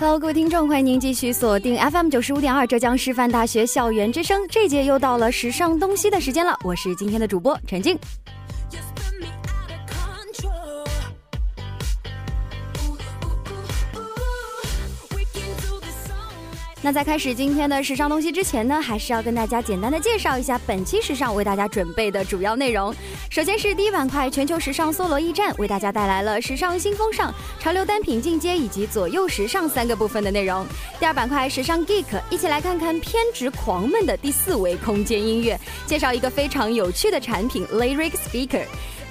Hello，各位听众，欢迎您继续锁定 FM 九十五点二浙江师范大学校园之声。这节又到了时尚东西的时间了，我是今天的主播陈静。在开始今天的时尚东西之前呢，还是要跟大家简单的介绍一下本期时尚为大家准备的主要内容。首先是第一板块全球时尚搜罗驿站，为大家带来了时尚新风尚、潮流单品进阶以及左右时尚三个部分的内容。第二板块时尚 geek，一起来看看偏执狂们的第四维空间音乐，介绍一个非常有趣的产品 Lyric Speaker。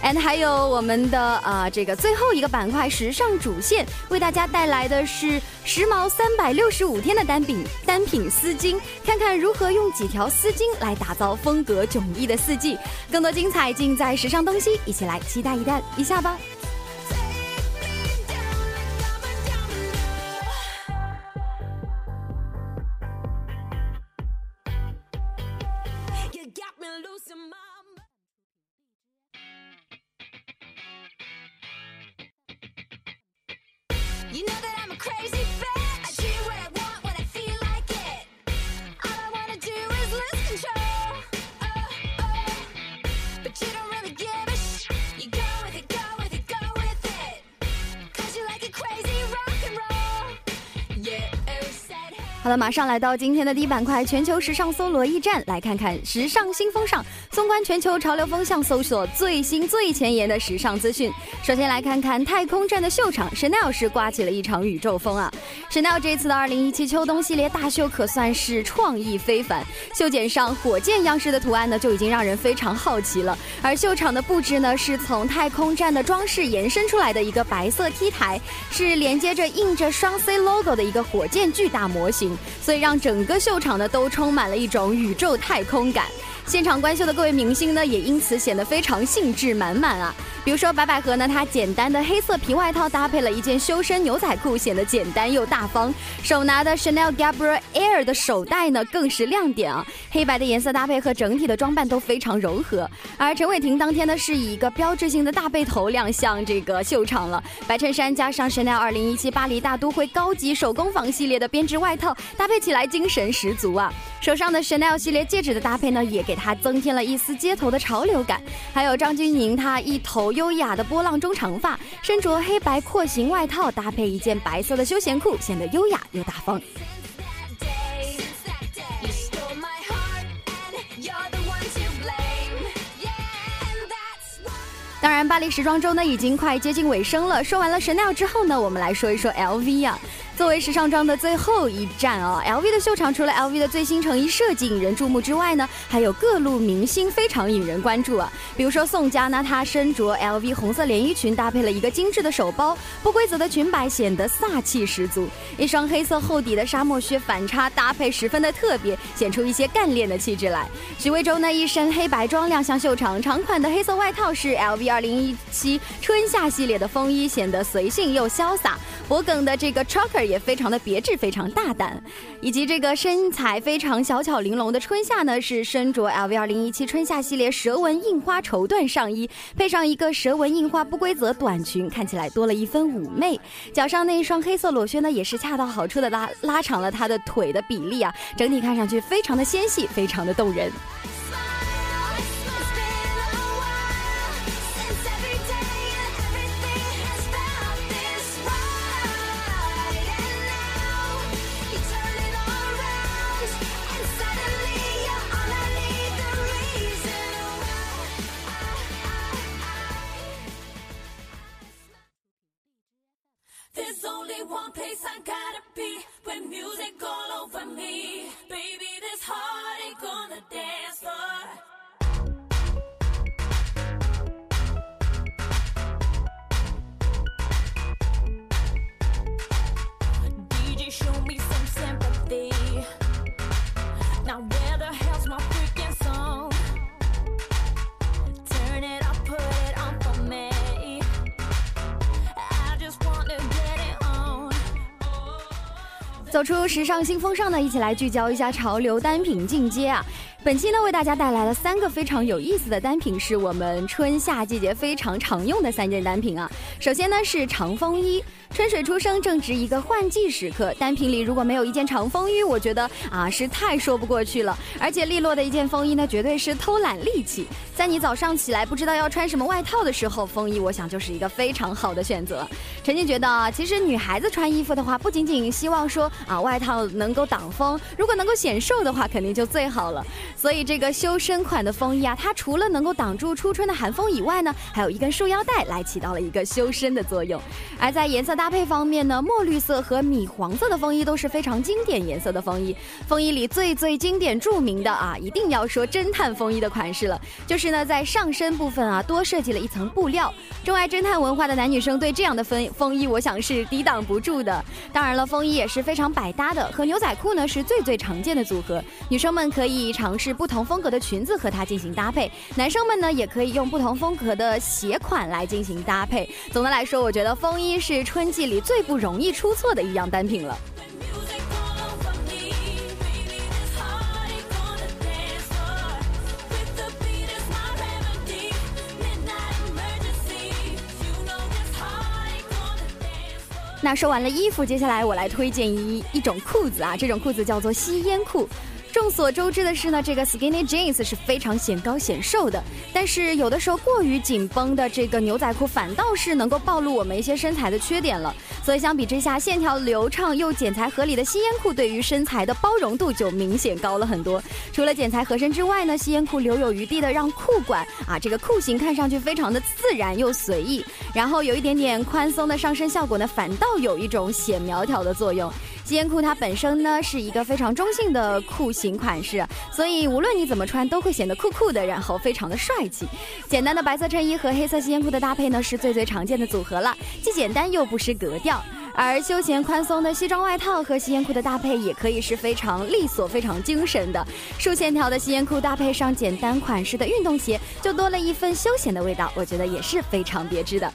And 还有我们的啊、这个最后一个板块时尚主线，为大家带来的是时髦三百六十五天的单品单品丝巾，看看如何用几条丝巾来打造风格迥异的四季。更多精彩尽在时尚东西，一起来期待一下一下吧。好了，马上来到今天的第一板块全球时尚搜罗驿站，来看看时尚新风尚。纵观全球潮流风向，搜索最新最前沿的时尚资讯。首先来看看太空站的秀场，Chanel 是刮起了一场宇宙风啊！Chanel 这次的2017秋冬系列大秀可算是创意非凡，袖剪上火箭样式的图案呢，就已经让人非常好奇了。而秀场的布置呢，是从太空站的装饰延伸出来的一个白色 T 台，是连接着印着双 C logo 的一个火箭巨大模型，所以让整个秀场呢都充满了一种宇宙太空感。现场观秀的各位明星呢，也因此显得非常兴致满满啊。比如说白百合呢，她简单的黑色皮外套搭配了一件修身牛仔裤，显得简单又大方。手拿的 Chanel Gabrielle Air 的手袋呢，更是亮点啊。黑白的颜色搭配和整体的装扮都非常柔和。而陈伟霆当天呢，是以一个标志性的大背头亮相这个秀场了，白衬衫加上 Chanel 2017巴黎大都会高级手工坊系列的编织外套，搭配起来精神十足啊。手上的 Chanel 系列戒指的搭配呢，也给它增添了一丝街头的潮流感。还有张钧甯，她一头优雅的波浪中长发，身着黑白廓形外套，搭配一件白色的休闲裤，显得优雅又大方。当然，巴黎时装周呢已经快接近尾声了。说完了 Chanel 之后呢，我们来说一说 LV 啊。作为时尚装的最后一站啊，LV 的秀场除了 LV 的最新成衣设计引人注目之外呢，还有各路明星非常引人关注啊。比如说宋佳呢，她身着 LV 红色连衣裙，搭配了一个精致的手包，不规则的裙摆显得飒气十足。一双黑色厚底的沙漠靴反差搭配十分的特别，显出一些干练的气质来。许魏洲呢，一身黑白装亮相秀场，长款的黑色外套是 LV 2017春夏系列的风衣，显得随性又潇洒。脖梗的这个 choker 也非常的别致，非常大胆，以及这个身材非常小巧玲珑的春夏呢，是身着 LV 2017春夏系列蛇纹印花绸缎上衣，配上一个蛇纹印花不规则短裙，看起来多了一分妩媚。脚上那一双黑色裸靴呢，也是恰到好处的拉拉长了她的腿的比例啊，整体看上去非常的纤细，非常的动人。There's only one place I gotta be with music all over me. Baby, this heart ain't gonna dance for. 走出时尚新风尚呢，一起来聚焦一下潮流单品进阶啊！本期呢，为大家带来了三个非常有意思的单品，是我们春夏季节非常常用的三件单品啊。首先呢是长风衣，春水初生，正值一个换季时刻，单品里如果没有一件长风衣，我觉得啊是太说不过去了。而且利落的一件风衣呢，绝对是偷懒利器。在你早上起来不知道要穿什么外套的时候，风衣我想就是一个非常好的选择。陈静觉得啊，其实女孩子穿衣服的话，不仅仅希望说啊外套能够挡风，如果能够显瘦的话，肯定就最好了。所以这个修身款的风衣啊，它除了能够挡住初春的寒风以外呢，还有一根束腰带来起到了一个修身的作用。而在颜色搭配方面呢，墨绿色和米黄色的风衣都是非常经典颜色的风衣。风衣里最最经典著名的啊，一定要说侦探风衣的款式了，就是呢在上身部分啊多设计了一层布料。钟爱侦探文化的男女生对这样的风风衣，我想是抵挡不住的。当然了，风衣也是非常百搭的，和牛仔裤呢是最最常见的组合。女生们可以尝试不同风格的裙子和它进行搭配，男生们呢也可以用不同风格的鞋款来进行搭配。总的来说，我觉得风衣是春季里最不容易出错的一样单品了。那说完了衣服接下来我来推荐一一种裤子啊这种裤子叫做吸烟裤。众所周知的是呢，这个 skinny jeans 是非常显高显瘦的，但是有的时候过于紧绷的这个牛仔裤反倒是能够暴露我们一些身材的缺点了。所以相比之下，线条流畅又剪裁合理的吸烟裤对于身材的包容度就明显高了很多。除了剪裁合身之外呢，吸烟裤留有余地的让裤管啊这个裤型看上去非常的自然又随意，然后有一点点宽松的上身效果呢，反倒有一种显苗条的作用。吸烟裤它本身呢是一个非常中性的裤型款式，所以无论你怎么穿都会显得酷酷的，然后非常的帅气。简单的白色衬衣和黑色吸烟裤的搭配呢是最最常见的组合了，既简单又不失格调。而休闲宽松的西装外套和吸烟裤的搭配也可以是非常利索、非常精神的。竖线条的吸烟裤搭配上简单款式的运动鞋，就多了一份休闲的味道，我觉得也是非常别致的。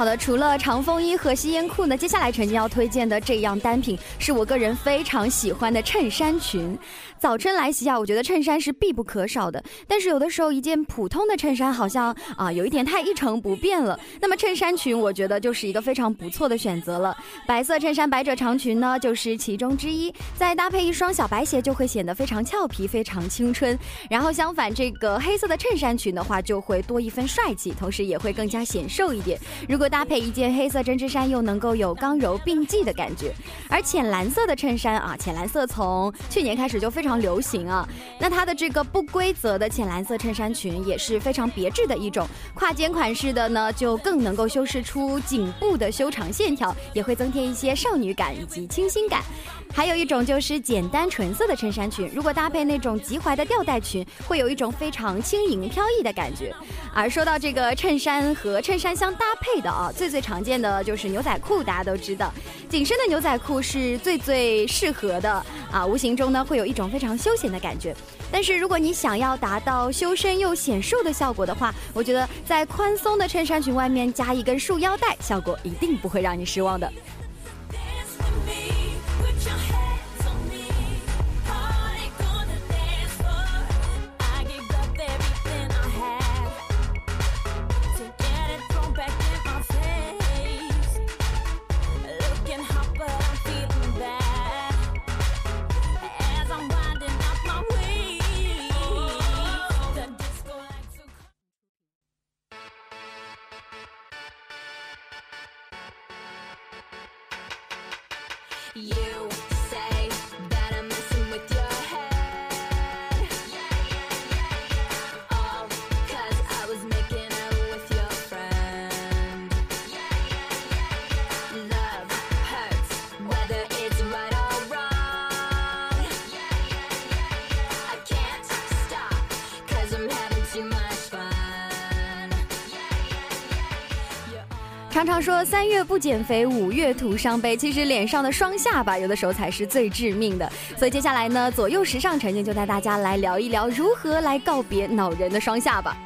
好的，除了长风衣和吸烟裤呢，接下来陈静要推荐的这样单品是我个人非常喜欢的衬衫裙。早春来袭啊，我觉得衬衫是必不可少的。但是有的时候一件普通的衬衫好像啊有一点太一成不变了。那么衬衫裙我觉得就是一个非常不错的选择了。白色衬衫百褶长裙呢就是其中之一，再搭配一双小白鞋就会显得非常俏皮、非常青春。然后相反，这个黑色的衬衫裙的话就会多一分帅气，同时也会更加显瘦一点。如果搭配一件黑色针织衫，又能够有刚柔并济的感觉。而浅蓝色的衬衫啊，浅蓝色从去年开始就非常常流行啊。那它的这个不规则的浅蓝色衬衫裙也是非常别致的一种，跨肩款式的呢，就更能够修饰出颈部的修长线条，也会增添一些少女感以及清新感。还有一种就是简单纯色的衬衫裙，如果搭配那种及踝的吊带裙，会有一种非常轻盈飘逸的感觉。而说到这个衬衫和衬衫相搭配的啊，最最常见的就是牛仔裤，大家都知道，紧身的牛仔裤是最最适合的啊，无形中呢会有一种非常休闲的感觉。但是如果你想要达到修身又显瘦的效果的话，我觉得在宽松的衬衫裙外面加一根束腰带，效果一定不会让你失望的。常常说三月不减肥，五月徒伤悲。其实脸上的双下巴有的时候才是最致命的。所以接下来呢，左右时尚陈静就带大家来聊一聊如何来告别恼人的双下巴。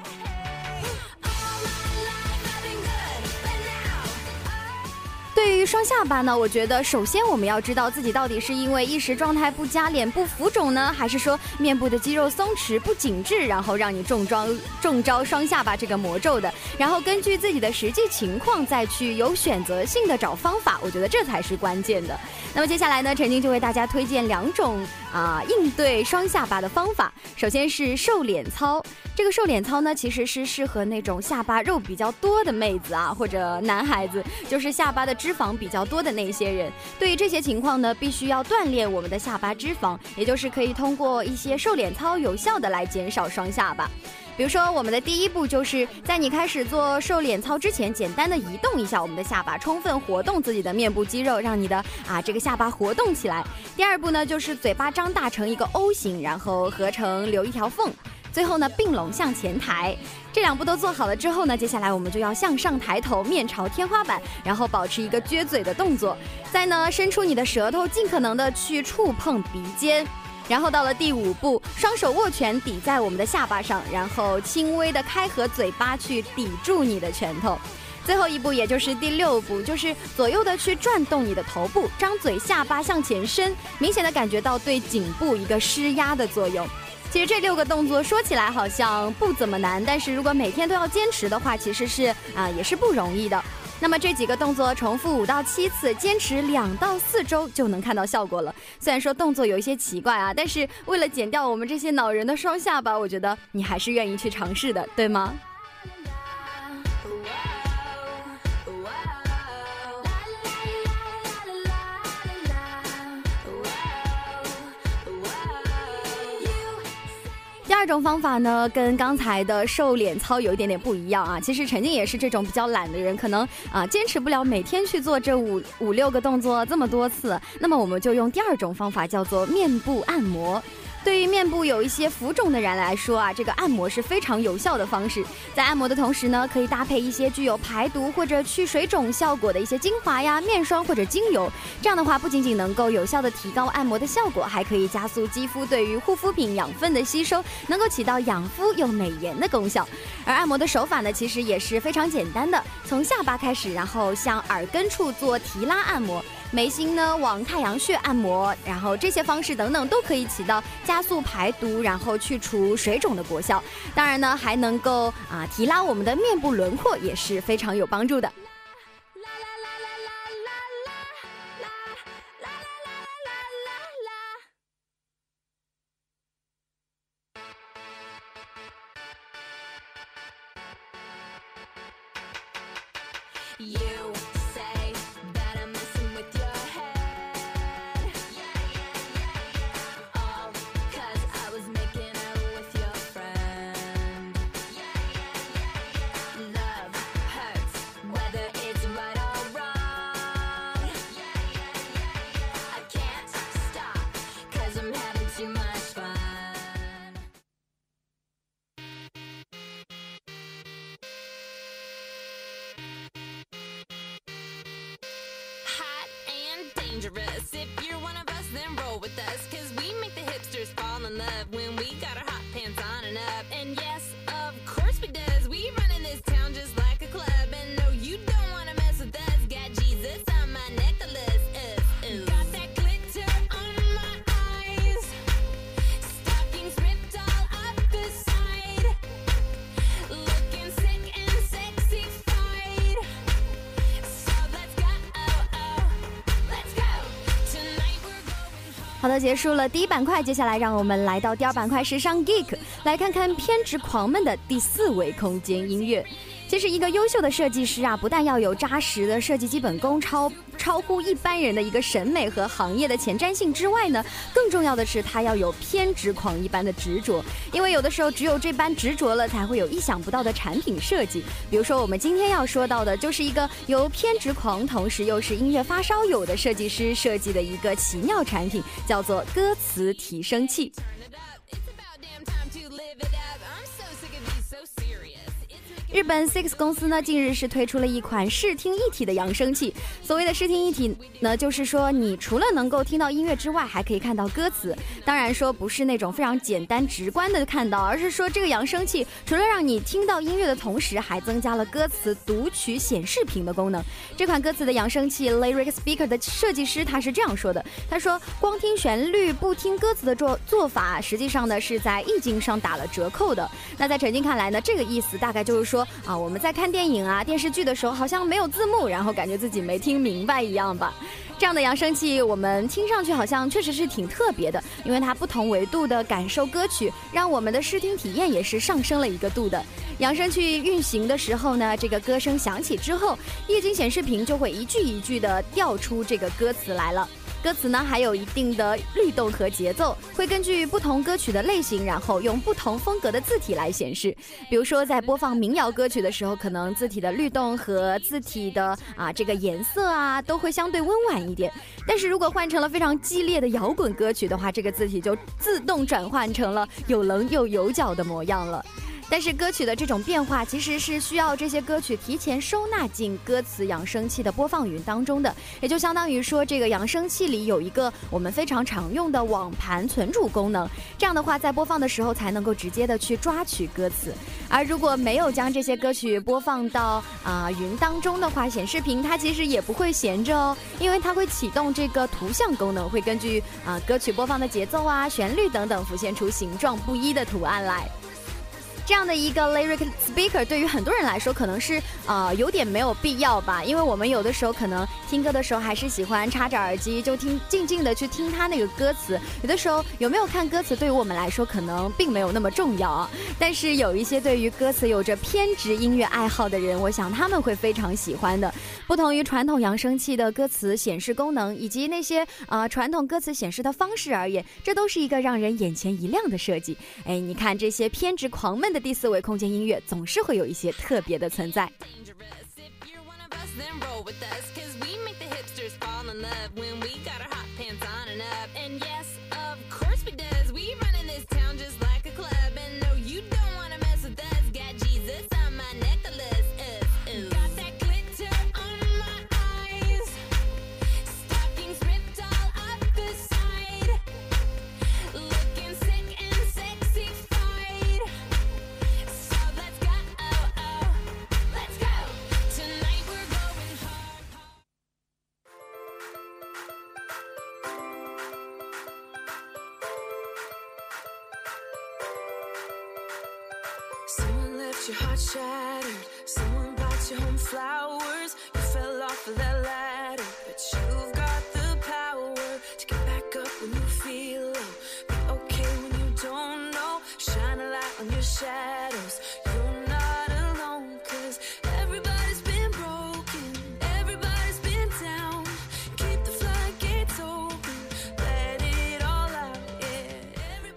双下巴呢，我觉得首先我们要知道自己到底是因为一时状态不佳、脸部浮肿呢，还是说面部的肌肉松弛不紧致，然后让你中招中招双下巴这个魔咒的。然后根据自己的实际情况再去有选择性的找方法，我觉得这才是关键的。那么接下来呢，陈静就为大家推荐两种啊、应对双下巴的方法。首先是瘦脸操，这个瘦脸操呢，其实是适合那种下巴肉比较多的妹子啊，或者男孩子，就是下巴的脂肪比较多的那些人。对于这些情况呢，必须要锻炼我们的下巴脂肪，也就是可以通过一些瘦脸操有效的来减少双下巴。比如说，我们的第一步就是在你开始做瘦脸操之前，简单的移动一下我们的下巴，充分活动自己的面部肌肉，让你的啊这个下巴活动起来。第二步呢，就是嘴巴张大成一个 O 型，然后合成留一条缝。最后呢，并拢向前抬。这两步都做好了之后呢，接下来我们就要向上抬头，面朝天花板，然后保持一个撅嘴的动作。再呢，伸出你的舌头，尽可能的去触碰鼻尖。然后到了第五步，双手握拳抵在我们的下巴上，然后轻微的开合嘴巴去抵住你的拳头。最后一步，也就是第六步，就是左右的去转动你的头部，张嘴，下巴向前伸，明显的感觉到对颈部一个施压的作用。其实这六个动作说起来好像不怎么难，但是如果每天都要坚持的话，其实是啊、也是不容易的。那么这几个动作重复五到七次，坚持两到四周就能看到效果了。虽然说动作有一些奇怪啊，但是为了减掉我们这些恼人的双下巴，我觉得你还是愿意去尝试的，对吗？第二种方法呢，跟刚才的瘦脸操有一点点不一样啊。其实陈静也是这种比较懒的人，可能啊坚持不了每天去做这五五六个动作这么多次。那么我们就用第二种方法，叫做面部按摩。对于面部有一些浮肿的人来说啊，这个按摩是非常有效的方式。在按摩的同时呢，可以搭配一些具有排毒或者去水肿效果的一些精华呀、面霜或者精油。这样的话，不仅仅能够有效的提高按摩的效果，还可以加速肌肤对于护肤品养分的吸收，能够起到养肤又美颜的功效。而按摩的手法呢，其实也是非常简单的，从下巴开始，然后向耳根处做提拉按摩。眉心呢往太阳穴按摩，然后这些方式等等都可以起到加速排毒，然后去除水肿的果效。当然呢，还能够啊提拉我们的面部轮廓，也是非常有帮助的。You dangerous. If you're one of us, then roll with us. Cause we make the hipsters fall in love when we got our 结束了第一板块，接下来让我们来到第二板块时尚 Geek，来看看偏执狂们的第四维空间音乐。接其实，一个优秀的设计师啊，不但要有扎实的设计基本功，超超乎一般人的一个审美和行业的前瞻性之外呢，更重要的是他要有偏执狂一般的执着。因为有的时候，只有这般执着了，才会有意想不到的产品设计。比如说，我们今天要说到的，就是一个由偏执狂，同时又是音乐发烧友的设计师设计的一个奇妙产品，叫做歌词提升器。日本 Six 公司呢，近日是推出了一款视听一体的扬声器。所谓的视听一体呢，就是说你除了能够听到音乐之外，还可以看到歌词。当然说不是那种非常简单直观的看到，而是说这个扬声器除了让你听到音乐的同时，还增加了歌词读取显示屏的功能。这款歌词的扬声器 Lyric Speaker 的设计师他是这样说的：他说，光听旋律不听歌词的做做法，实际上呢是在意境上打了折扣的。那在陈静看来呢，这个意思大概就是说啊，我们在看电影啊、电视剧的时候，好像没有字幕，然后感觉自己没听明白一样吧。这样的扬声器，我们听上去好像确实是挺特别的，因为它不同维度的感受歌曲，让我们的视听体验也是上升了一个度的。扬声器运行的时候呢，这个歌声响起之后，液晶显示屏就会一句一句的调出这个歌词来了。歌词呢还有一定的律动和节奏，会根据不同歌曲的类型，然后用不同风格的字体来显示。比如说在播放民谣歌曲的时候，可能字体的律动和字体的啊这个颜色啊都会相对温婉一点。但是如果换成了非常激烈的摇滚歌曲的话，这个字体就自动转换成了有棱又有角的模样了。但是歌曲的这种变化其实是需要这些歌曲提前收纳进歌词扬声器的播放云当中的，也就相当于说这个扬声器里有一个我们非常常用的网盘存储功能，这样的话在播放的时候才能够直接的去抓取歌词。而如果没有将这些歌曲播放到啊、云当中的话，显示屏它其实也不会闲着哦，因为它会启动这个图像功能，会根据啊、歌曲播放的节奏啊、旋律等等，浮现出形状不一的图案来。这样的一个 lyric speaker 对于很多人来说可能是呃有点没有必要吧，因为我们有的时候可能听歌的时候还是喜欢插着耳机就听静静的去听它那个歌词，有的时候有没有看歌词对于我们来说可能并没有那么重要啊，但是有一些对于歌词有着偏执音乐爱好的人，我想他们会非常喜欢的。不同于传统扬声器的歌词显示功能以及那些呃传统歌词显示的方式而言，这都是一个让人眼前一亮的设计。哎，你看这些偏执狂们的第四维空间音乐，总是会有一些特别的存在。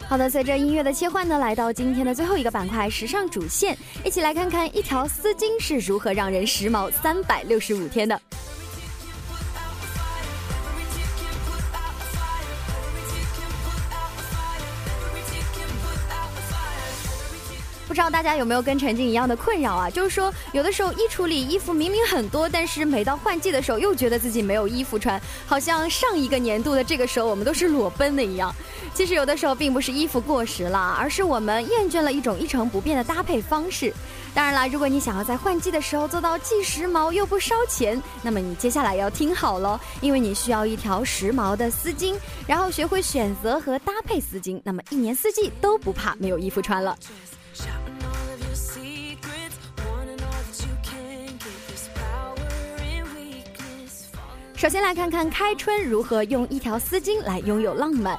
好的，随着音乐的切换呢，来到今天的最后一个板块——时尚主线，一起来看看一条丝巾是如何让人时髦三百六十五天的。大家有没有跟陈静一样的困扰啊？就是说，有的时候衣橱里衣服明明很多，但是每到换季的时候，又觉得自己没有衣服穿，好像上一个年度的这个时候我们都是裸奔的一样。其实有的时候并不是衣服过时了，而是我们厌倦了一种一成不变的搭配方式。当然啦，如果你想要在换季的时候做到既时髦又不烧钱，那么你接下来要听好喽，因为你需要一条时髦的丝巾，然后学会选择和搭配丝巾，那么一年四季都不怕没有衣服穿了。首先来看看开春如何用一条丝巾来拥有浪漫。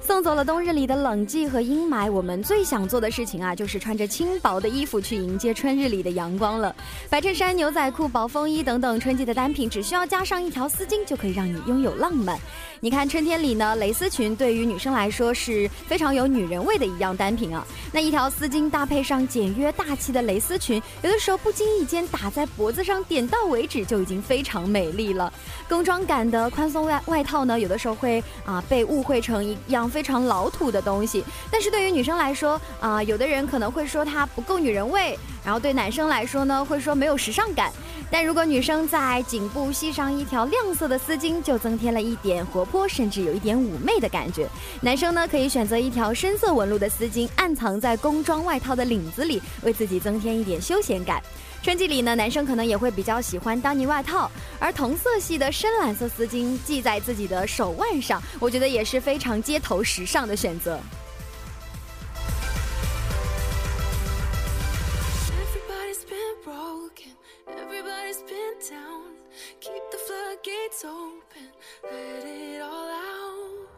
送走了冬日里的冷寂和阴霾，我们最想做的事情啊，就是穿着轻薄的衣服去迎接春日里的阳光了。白衬衫、牛仔裤、薄风衣等等春季的单品，只需要加上一条丝巾，就可以让你拥有浪漫。你看春天里呢，蕾丝裙对于女生来说是非常有女人味的一样单品啊。那一条丝巾搭配上简约大气的蕾丝裙，有的时候不经意间打在脖子上，点到为止就已经非常美丽了。工装感的宽松外外套呢，有的时候会啊被误会成一样非常老土的东西，但是对于女生来说啊，有的人可能会说它不够女人味，然后对男生来说呢，会说没有时尚感。但如果女生在颈部系上一条亮色的丝巾，就增添了一点活泼，甚至有一点妩媚的感觉。男生呢，可以选择一条深色纹路的丝巾，暗藏在工装外套的领子里，为自己增添一点休闲感。春季里呢，男生可能也会比较喜欢丹尼外套，而同色系的深蓝色丝巾系在自己的手腕上，我觉得也是非常街头时尚的选择。Everybody's been broken, everybody's been down. Keep the floodgates open, let it all out.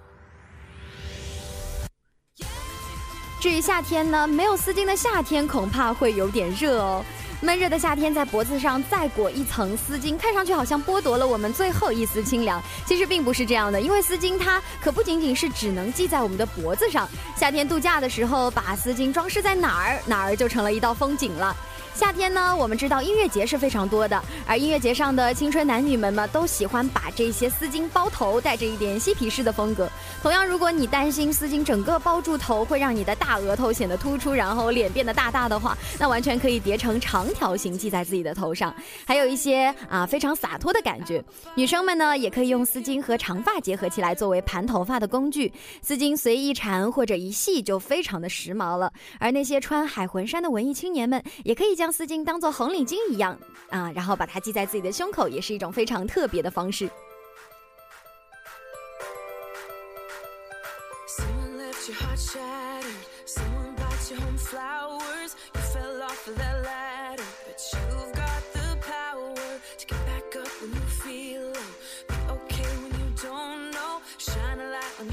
至于夏天呢，没有丝巾的夏天恐怕会有点热哦。闷热的夏天，在脖子上再裹一层丝巾，看上去好像剥夺了我们最后一丝清凉。其实并不是这样的，因为丝巾它可不仅仅是只能系在我们的脖子上。夏天度假的时候，把丝巾装饰在哪儿，哪儿就成了一道风景了。夏天呢，我们知道音乐节是非常多的，而音乐节上的青春男女们呢，都喜欢把这些丝巾包头，带着一点嬉皮士的风格。同样，如果你担心丝巾整个包住头会让你的大额头显得突出，然后脸变得大大的话，那完全可以叠成长条形系在自己的头上，还有一些啊非常洒脱的感觉。女生们呢，也可以用丝巾和长发结合起来作为盘头发的工具，丝巾随意缠或者一系就非常的时髦了。而那些穿海魂衫的文艺青年们，也可以将将丝巾当做红领巾一样啊，然后把它系在自己的胸口，也是一种非常特别的方式。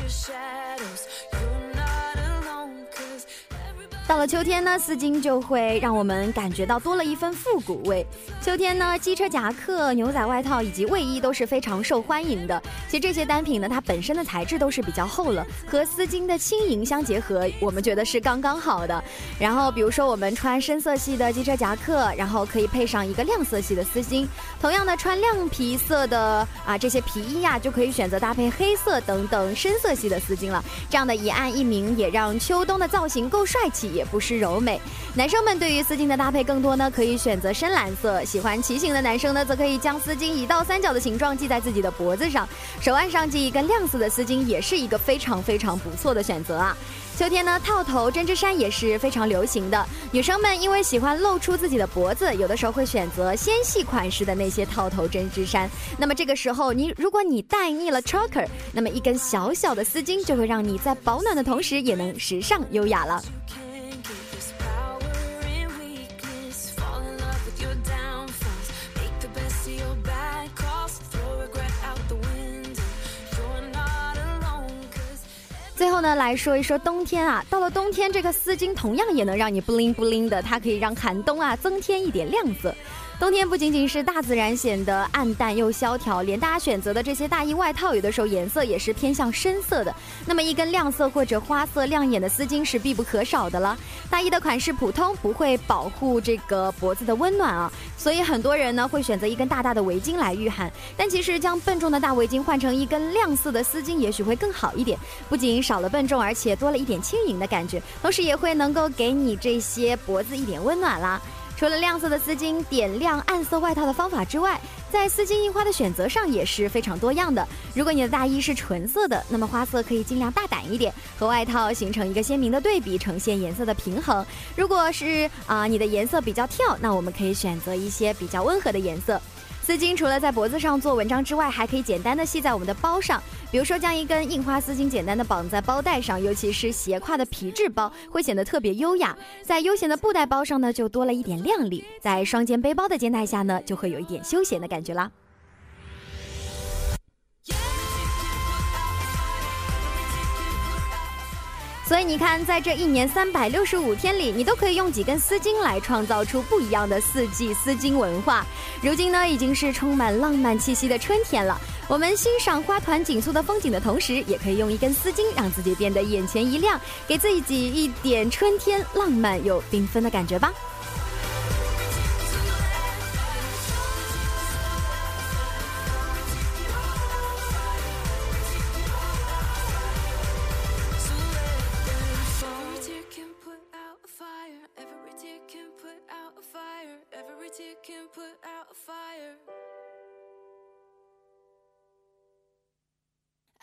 shadows 到了秋天呢，丝巾就会让我们感觉到多了一份复古味。秋天呢，机车夹克、牛仔外套以及卫衣都是非常受欢迎的。其实这些单品呢，它本身的材质都是比较厚了，和丝巾的轻盈相结合，我们觉得是刚刚好的。然后比如说我们穿深色系的机车夹克，然后可以配上一个亮色系的丝巾。同样的，穿亮皮色的啊这些皮衣呀、就可以选择搭配黑色等等深色系的丝巾了。这样的一暗一明，也让秋冬的造型够帅气，也不失柔美。男生们对于丝巾的搭配更多呢，可以选择深蓝色；喜欢骑行的男生呢，则可以将丝巾以倒三角的形状系在自己的脖子上，手腕上系一根亮色的丝巾，也是一个非常非常不错的选择啊。秋天呢，套头针织衫也是非常流行的。女生们因为喜欢露出自己的脖子，有的时候会选择纤细款式的那些套头针织衫。那么这个时候，你如果你戴腻了 choker，那么一根小小的丝巾就会让你在保暖的同时，也能时尚优雅了。最后呢，来说一说冬天啊。到了冬天，这个丝巾同样也能让你不灵不灵的，它可以让寒冬啊增添一点亮色。冬天不仅仅是大自然显得暗淡又萧条，连大家选择的这些大衣外套，有的时候颜色也是偏向深色的。那么一根亮色或者花色亮眼的丝巾是必不可少的了。大衣的款式普通，不会保护这个脖子的温暖啊，所以很多人呢会选择一根大大的围巾来御寒。但其实将笨重的大围巾换成一根亮色的丝巾，也许会更好一点。不仅少了笨重，而且多了一点轻盈的感觉，同时也会能够给你这些脖子一点温暖啦。除了亮色的丝巾点亮暗色外套的方法之外，在丝巾印花的选择上也是非常多样的。如果你的大衣是纯色的，那么花色可以尽量大胆一点，和外套形成一个鲜明的对比，呈现颜色的平衡。如果是啊、你的颜色比较跳，那我们可以选择一些比较温和的颜色。丝巾除了在脖子上做文章之外，还可以简单的系在我们的包上，比如说将一根印花丝巾简单的绑在包带上，尤其是斜挎的皮质包，会显得特别优雅。在悠闲的布袋包上呢，就多了一点靓丽；在双肩背包的肩带下呢，就会有一点休闲的感觉啦。所以你看，在这一年三百六十五天里，你都可以用几根丝巾来创造出不一样的四季丝巾文化。如今呢，已经是充满浪漫气息的春天了。我们欣赏花团锦簇的风景的同时，也可以用一根丝巾让自己变得眼前一亮，给自己一点春天浪漫又缤纷的感觉吧。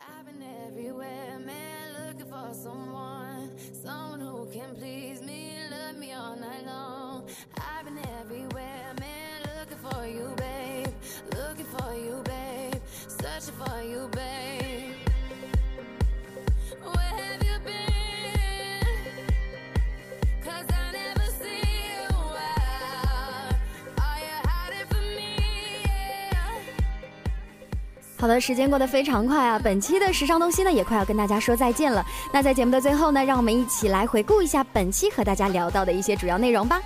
I've been everywhere, man, looking for someone, someone who can please me, love me all night long. I 好的，时间过得非常快啊！本期的时尚东西呢，也快要跟大家说再见了。那在节目的最后呢，让我们一起来回顾一下本期和大家聊到的一些主要内容吧。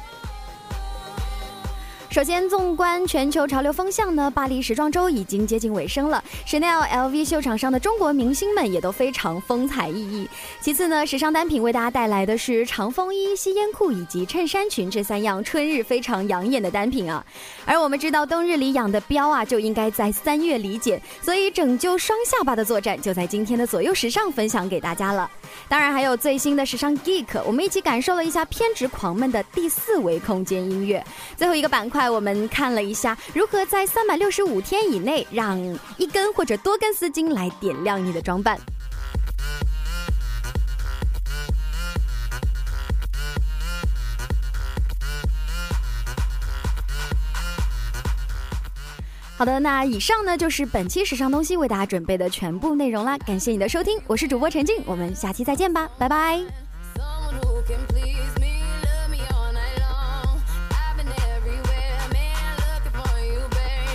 首先，纵观全球潮流风向呢，巴黎时装周已经接近尾声了。Chanel、LV 秀场上的中国明星们也都非常风采奕奕。其次呢，时尚单品为大家带来的是长风衣、吸烟裤以及衬衫裙这三样春日非常养眼的单品啊。而我们知道，冬日里养的膘啊，就应该在三月里减，所以拯救双下巴的作战就在今天的左右时尚分享给大家了。当然，还有最新的时尚 Geek，我们一起感受了一下偏执狂们的第四维空间音乐。最后一个板块块。我们看了一下，如何在三百六十五天以内，让一根或者多根丝巾来点亮你的装扮。好的，那以上呢就是本期时尚东西为大家准备的全部内容啦。感谢你的收听，我是主播陈静，我们下期再见吧，拜拜。